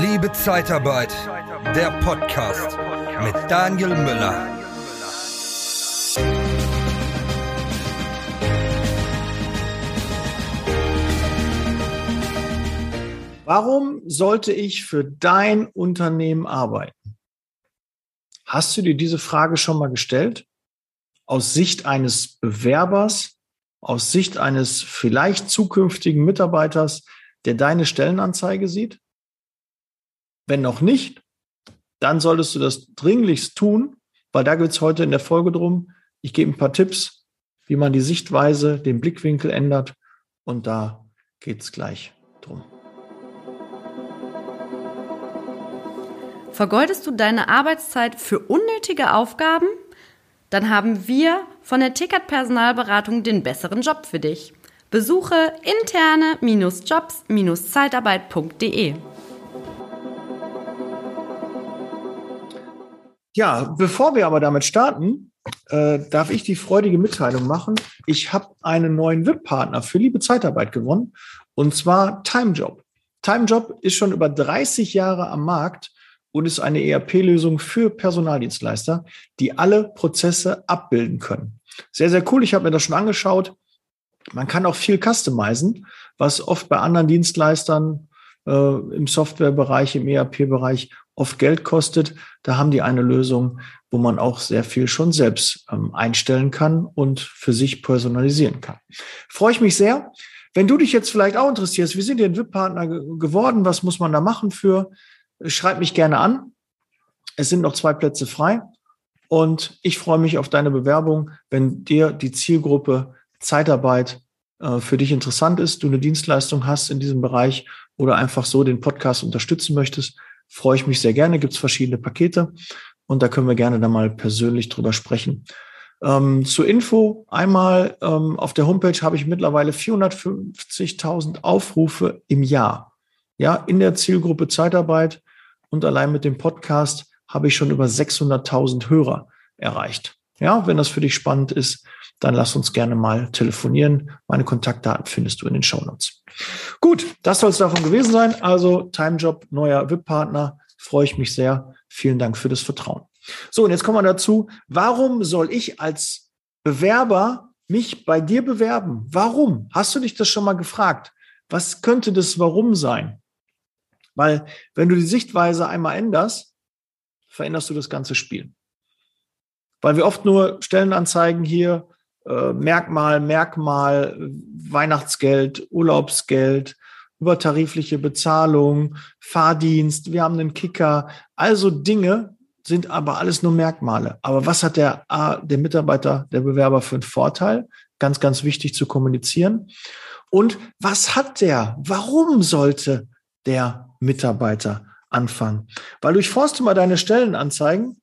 Liebe Zeitarbeit, der Podcast mit Daniel Müller. Warum sollte ich für dein Unternehmen arbeiten? Hast du dir diese Frage schon mal gestellt? Aus Sicht eines Bewerbers, aus Sicht eines vielleicht zukünftigen Mitarbeiters, der deine Stellenanzeige sieht? Wenn noch nicht, dann solltest du das dringlichst tun, weil da geht es heute in der Folge drum. Ich gebe ein paar Tipps, wie man die Sichtweise, den Blickwinkel ändert und da geht es gleich drum. Vergeudest du deine Arbeitszeit für unnötige Aufgaben? Dann haben wir von der Ticket Personalberatung den besseren Job für dich. Besuche interne-jobs-zeitarbeit.de. Ja, bevor wir aber damit starten, äh, darf ich die freudige Mitteilung machen. Ich habe einen neuen VIP-Partner für liebe Zeitarbeit gewonnen und zwar TimeJob. TimeJob ist schon über 30 Jahre am Markt und ist eine ERP-Lösung für Personaldienstleister, die alle Prozesse abbilden können. Sehr, sehr cool. Ich habe mir das schon angeschaut. Man kann auch viel customizen, was oft bei anderen Dienstleistern äh, im Softwarebereich, im ERP-Bereich oft Geld kostet. Da haben die eine Lösung, wo man auch sehr viel schon selbst ähm, einstellen kann und für sich personalisieren kann. Freue ich mich sehr. Wenn du dich jetzt vielleicht auch interessierst, wie sind denn VIP-Partner geworden? Was muss man da machen für? Schreib mich gerne an. Es sind noch zwei Plätze frei. Und ich freue mich auf deine Bewerbung, wenn dir die Zielgruppe Zeitarbeit äh, für dich interessant ist, du eine Dienstleistung hast in diesem Bereich oder einfach so den Podcast unterstützen möchtest, freue ich mich sehr gerne. Gibt es verschiedene Pakete und da können wir gerne dann mal persönlich drüber sprechen. Ähm, zur Info einmal ähm, auf der Homepage habe ich mittlerweile 450.000 Aufrufe im Jahr. Ja, in der Zielgruppe Zeitarbeit und allein mit dem Podcast habe ich schon über 600.000 Hörer erreicht. Ja, wenn das für dich spannend ist, dann lass uns gerne mal telefonieren. Meine Kontaktdaten findest du in den Shownotes. Gut, das soll es davon gewesen sein. Also Timejob, neuer VIP-Partner, freue ich mich sehr. Vielen Dank für das Vertrauen. So, und jetzt kommen wir dazu. Warum soll ich als Bewerber mich bei dir bewerben? Warum? Hast du dich das schon mal gefragt? Was könnte das Warum sein? Weil wenn du die Sichtweise einmal änderst, veränderst du das ganze Spiel. Weil wir oft nur Stellenanzeigen hier, äh, Merkmal, Merkmal, Weihnachtsgeld, Urlaubsgeld, übertarifliche Bezahlung, Fahrdienst, wir haben einen Kicker, also Dinge sind aber alles nur Merkmale. Aber was hat der, der Mitarbeiter, der Bewerber für einen Vorteil? Ganz, ganz wichtig zu kommunizieren. Und was hat der? Warum sollte der Mitarbeiter anfangen? Weil durchforste mal deine Stellenanzeigen,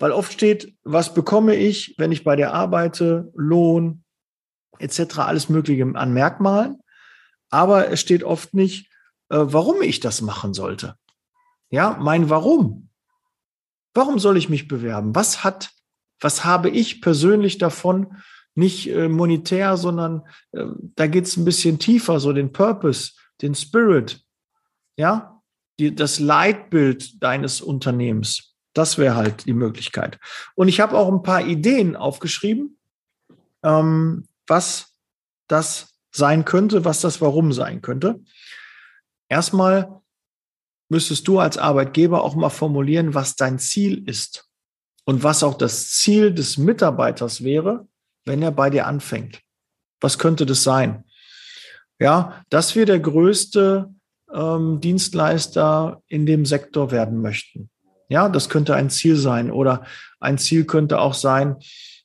weil oft steht, was bekomme ich, wenn ich bei der arbeite, Lohn etc., alles Mögliche an Merkmalen. Aber es steht oft nicht, äh, warum ich das machen sollte. Ja, mein Warum. Warum soll ich mich bewerben? Was hat, was habe ich persönlich davon? Nicht äh, monetär, sondern äh, da geht es ein bisschen tiefer, so den Purpose, den Spirit, ja, die, das Leitbild deines Unternehmens. Das wäre halt die Möglichkeit. Und ich habe auch ein paar Ideen aufgeschrieben, ähm, was das sein könnte, was das Warum sein könnte. Erstmal müsstest du als Arbeitgeber auch mal formulieren, was dein Ziel ist und was auch das Ziel des Mitarbeiters wäre, wenn er bei dir anfängt. Was könnte das sein? Ja, dass wir der größte ähm, Dienstleister in dem Sektor werden möchten. Ja, das könnte ein Ziel sein. Oder ein Ziel könnte auch sein,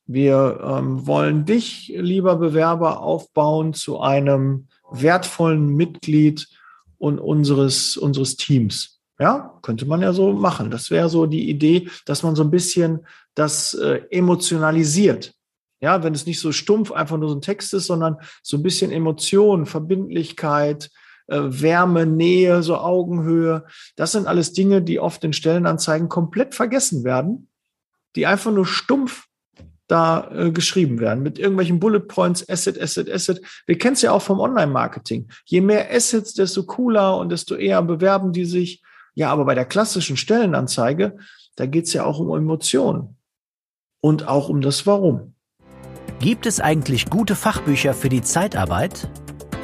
wir ähm, wollen dich, lieber Bewerber, aufbauen zu einem wertvollen Mitglied und unseres, unseres Teams. Ja, könnte man ja so machen. Das wäre so die Idee, dass man so ein bisschen das äh, emotionalisiert. Ja, wenn es nicht so stumpf einfach nur so ein Text ist, sondern so ein bisschen Emotion, Verbindlichkeit, äh, Wärme, Nähe, so Augenhöhe. Das sind alles Dinge, die oft in Stellenanzeigen komplett vergessen werden, die einfach nur stumpf da äh, geschrieben werden mit irgendwelchen Bullet Points, Asset, Asset, Asset. Wir kennen es ja auch vom Online-Marketing. Je mehr Assets, desto cooler und desto eher bewerben die sich. Ja, aber bei der klassischen Stellenanzeige, da geht es ja auch um Emotionen und auch um das Warum. Gibt es eigentlich gute Fachbücher für die Zeitarbeit?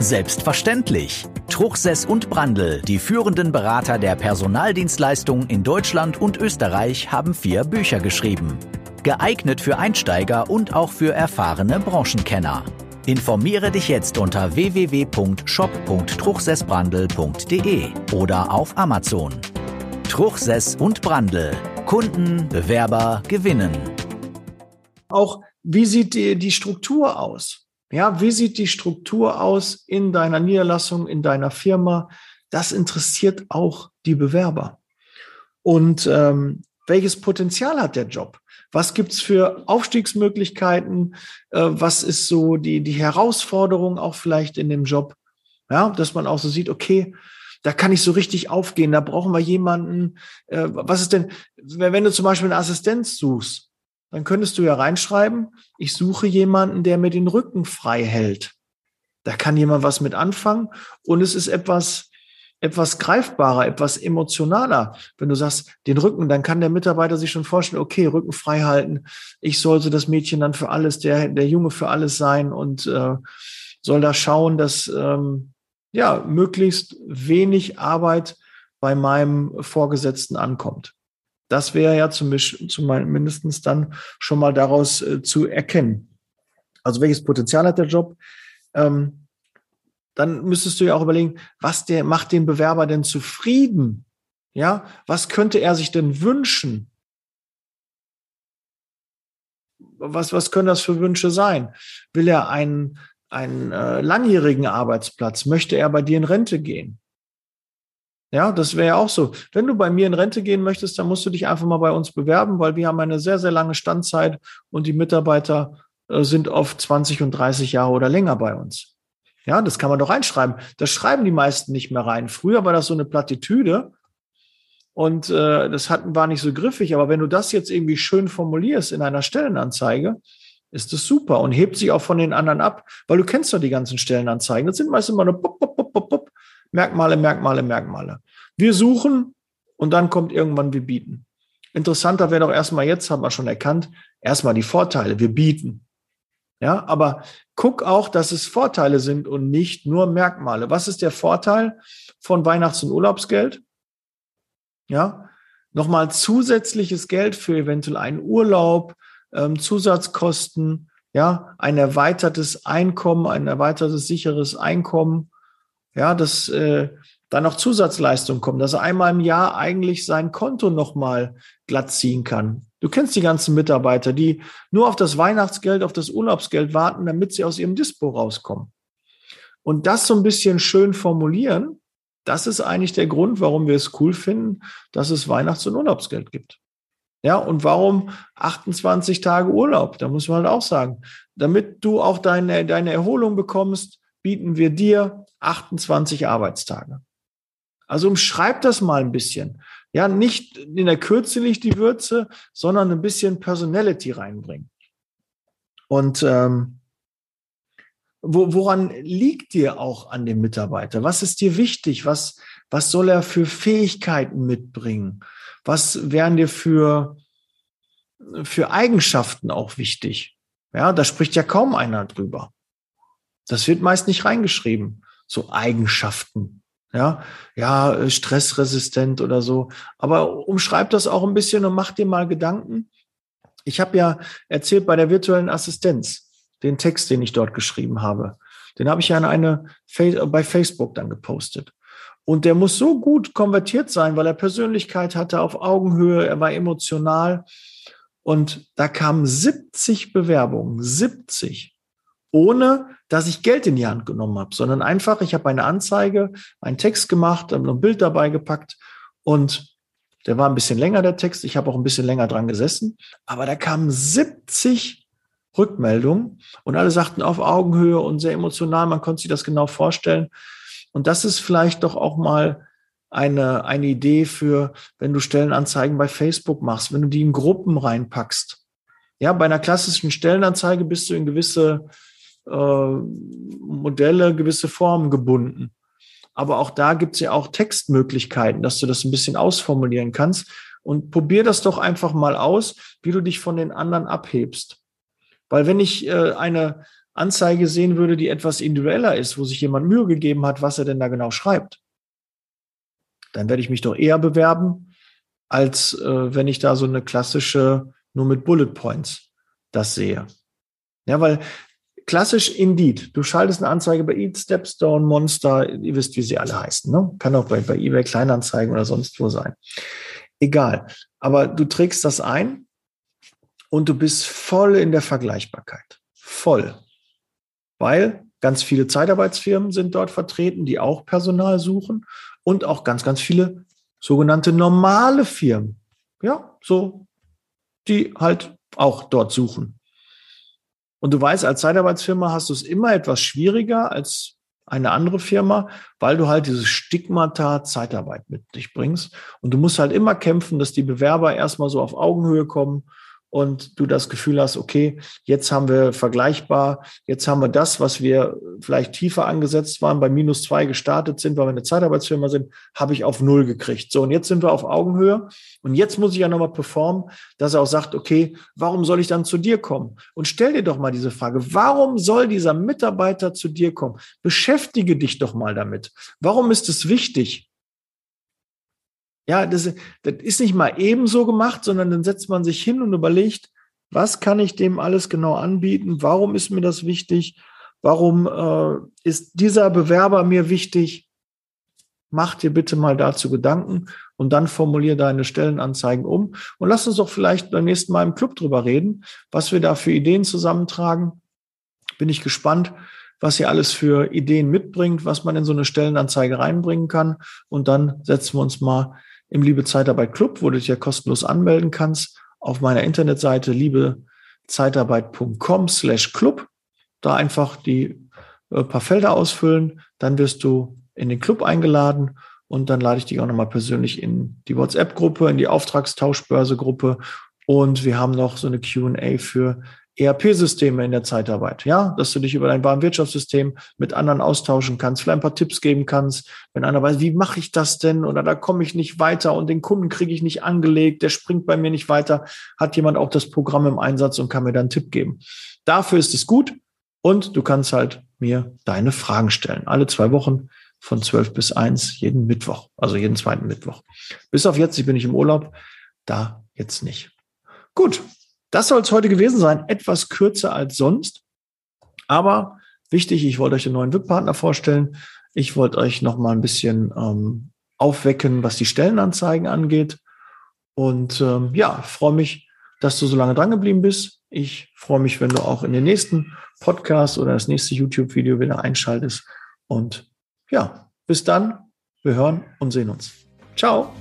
Selbstverständlich. Truchsess und Brandl, die führenden Berater der Personaldienstleistungen in Deutschland und Österreich, haben vier Bücher geschrieben. Geeignet für Einsteiger und auch für erfahrene Branchenkenner. Informiere dich jetzt unter www.shop.truchsessbrandl.de oder auf Amazon. Truchsess und Brandl. Kunden, Bewerber gewinnen. Auch wie sieht die, die Struktur aus? Ja, wie sieht die Struktur aus in deiner Niederlassung, in deiner Firma? Das interessiert auch die Bewerber. Und ähm, welches Potenzial hat der Job? Was gibt's für Aufstiegsmöglichkeiten? Äh, was ist so die, die Herausforderung auch vielleicht in dem Job? Ja, dass man auch so sieht, okay, da kann ich so richtig aufgehen, da brauchen wir jemanden. Äh, was ist denn, wenn du zum Beispiel eine Assistenz suchst, dann könntest du ja reinschreiben, ich suche jemanden, der mir den Rücken frei hält. Da kann jemand was mit anfangen und es ist etwas, etwas greifbarer, etwas emotionaler. Wenn du sagst, den Rücken, dann kann der Mitarbeiter sich schon vorstellen, okay, Rücken frei halten. Ich sollte das Mädchen dann für alles, der, der Junge für alles sein und äh, soll da schauen, dass ähm, ja möglichst wenig Arbeit bei meinem Vorgesetzten ankommt. Das wäre ja zumindest dann schon mal daraus äh, zu erkennen. Also welches Potenzial hat der Job? Ähm, dann müsstest du ja auch überlegen, was der macht den Bewerber denn zufrieden? Ja, was könnte er sich denn wünschen? Was, was können das für Wünsche sein? Will er einen, einen äh, langjährigen Arbeitsplatz? Möchte er bei dir in Rente gehen? Ja, das wäre ja auch so. Wenn du bei mir in Rente gehen möchtest, dann musst du dich einfach mal bei uns bewerben, weil wir haben eine sehr, sehr lange Standzeit und die Mitarbeiter äh, sind oft 20 und 30 Jahre oder länger bei uns. Ja, das kann man doch reinschreiben. Das schreiben die meisten nicht mehr rein. Früher war das so eine Plattitüde und äh, das hatten, war nicht so griffig. Aber wenn du das jetzt irgendwie schön formulierst in einer Stellenanzeige, ist das super und hebt sich auch von den anderen ab, weil du kennst doch die ganzen Stellenanzeigen. Das sind meistens immer nur pop, pop, pop, pop, pop. Merkmale, Merkmale, Merkmale. Wir suchen und dann kommt irgendwann wir bieten. Interessanter wäre doch erstmal jetzt, haben wir schon erkannt, erstmal die Vorteile. Wir bieten. Ja, aber guck auch, dass es Vorteile sind und nicht nur Merkmale. Was ist der Vorteil von Weihnachts- und Urlaubsgeld? Ja, nochmal zusätzliches Geld für eventuell einen Urlaub, ähm, Zusatzkosten, ja, ein erweitertes Einkommen, ein erweitertes sicheres Einkommen, ja, dass äh, da noch Zusatzleistungen kommen, dass er einmal im Jahr eigentlich sein Konto nochmal glatt ziehen kann. Du kennst die ganzen Mitarbeiter, die nur auf das Weihnachtsgeld, auf das Urlaubsgeld warten, damit sie aus ihrem Dispo rauskommen. Und das so ein bisschen schön formulieren, das ist eigentlich der Grund, warum wir es cool finden, dass es Weihnachts- und Urlaubsgeld gibt. Ja, und warum 28 Tage Urlaub? Da muss man halt auch sagen, damit du auch deine, deine Erholung bekommst, bieten wir dir 28 Arbeitstage. Also umschreib das mal ein bisschen. Ja, nicht in der Kürze liegt die Würze, sondern ein bisschen Personality reinbringen. Und ähm, wo, woran liegt dir auch an dem Mitarbeiter? Was ist dir wichtig? Was, was soll er für Fähigkeiten mitbringen? Was wären dir für, für Eigenschaften auch wichtig? Ja, da spricht ja kaum einer drüber. Das wird meist nicht reingeschrieben. So Eigenschaften. Ja, ja, äh, stressresistent oder so. Aber umschreib das auch ein bisschen und mach dir mal Gedanken. Ich habe ja erzählt bei der virtuellen Assistenz, den Text, den ich dort geschrieben habe. Den habe ich ja in eine, bei Facebook dann gepostet. Und der muss so gut konvertiert sein, weil er Persönlichkeit hatte auf Augenhöhe, er war emotional. Und da kamen 70 Bewerbungen, 70 ohne dass ich Geld in die Hand genommen habe, sondern einfach, ich habe eine Anzeige, einen Text gemacht, habe noch ein Bild dabei gepackt und der war ein bisschen länger, der Text. Ich habe auch ein bisschen länger dran gesessen. Aber da kamen 70 Rückmeldungen und alle sagten auf Augenhöhe und sehr emotional. Man konnte sich das genau vorstellen. Und das ist vielleicht doch auch mal eine, eine Idee für, wenn du Stellenanzeigen bei Facebook machst, wenn du die in Gruppen reinpackst. Ja, bei einer klassischen Stellenanzeige bist du in gewisse Modelle, gewisse Formen gebunden. Aber auch da gibt es ja auch Textmöglichkeiten, dass du das ein bisschen ausformulieren kannst. Und probier das doch einfach mal aus, wie du dich von den anderen abhebst. Weil wenn ich äh, eine Anzeige sehen würde, die etwas individueller ist, wo sich jemand Mühe gegeben hat, was er denn da genau schreibt, dann werde ich mich doch eher bewerben, als äh, wenn ich da so eine klassische nur mit Bullet Points das sehe. Ja, weil klassisch Indeed, du schaltest eine Anzeige bei Eat, Stepstone, Monster, ihr wisst, wie sie alle heißen. Ne? Kann auch bei, bei eBay Kleinanzeigen oder sonst wo sein. Egal. Aber du trägst das ein und du bist voll in der Vergleichbarkeit. Voll. Weil ganz viele Zeitarbeitsfirmen sind dort vertreten, die auch Personal suchen und auch ganz, ganz viele sogenannte normale Firmen. Ja, so, die halt auch dort suchen. Und du weißt, als Zeitarbeitsfirma hast du es immer etwas schwieriger als eine andere Firma, weil du halt dieses Stigmata Zeitarbeit mit dich bringst. Und du musst halt immer kämpfen, dass die Bewerber erstmal so auf Augenhöhe kommen und du das Gefühl hast, okay, jetzt haben wir vergleichbar, jetzt haben wir das, was wir vielleicht tiefer angesetzt waren, bei minus zwei gestartet sind, weil wir eine Zeitarbeitsfirma sind, habe ich auf null gekriegt. So, und jetzt sind wir auf Augenhöhe und jetzt muss ich ja nochmal performen, dass er auch sagt, okay, warum soll ich dann zu dir kommen? Und stell dir doch mal diese Frage, warum soll dieser Mitarbeiter zu dir kommen? Beschäftige dich doch mal damit. Warum ist es wichtig? Ja, das, das ist nicht mal ebenso gemacht, sondern dann setzt man sich hin und überlegt, was kann ich dem alles genau anbieten? Warum ist mir das wichtig? Warum äh, ist dieser Bewerber mir wichtig? Mach dir bitte mal dazu Gedanken und dann formulier deine Stellenanzeigen um. Und lass uns doch vielleicht beim nächsten Mal im Club drüber reden, was wir da für Ideen zusammentragen. Bin ich gespannt, was ihr alles für Ideen mitbringt, was man in so eine Stellenanzeige reinbringen kann. Und dann setzen wir uns mal im Liebe Zeitarbeit Club, wo du dich ja kostenlos anmelden kannst, auf meiner Internetseite liebezeitarbeit.com slash club. Da einfach die äh, paar Felder ausfüllen, dann wirst du in den Club eingeladen und dann lade ich dich auch nochmal persönlich in die WhatsApp-Gruppe, in die Auftragstauschbörse-Gruppe und wir haben noch so eine Q&A für ERP-Systeme in der Zeitarbeit, ja, dass du dich über dein Warenwirtschaftssystem mit anderen austauschen kannst, vielleicht ein paar Tipps geben kannst, wenn einer weiß, wie mache ich das denn oder da komme ich nicht weiter und den Kunden kriege ich nicht angelegt, der springt bei mir nicht weiter, hat jemand auch das Programm im Einsatz und kann mir dann einen Tipp geben. Dafür ist es gut und du kannst halt mir deine Fragen stellen. Alle zwei Wochen von zwölf bis eins jeden Mittwoch, also jeden zweiten Mittwoch. Bis auf jetzt, ich bin nicht im Urlaub, da jetzt nicht. Gut, das soll es heute gewesen sein. Etwas kürzer als sonst. Aber wichtig, ich wollte euch den neuen VIP-Partner vorstellen. Ich wollte euch noch mal ein bisschen ähm, aufwecken, was die Stellenanzeigen angeht. Und ähm, ja, freue mich, dass du so lange dran geblieben bist. Ich freue mich, wenn du auch in den nächsten Podcast oder das nächste YouTube-Video wieder einschaltest. Und ja, bis dann. Wir hören und sehen uns. Ciao.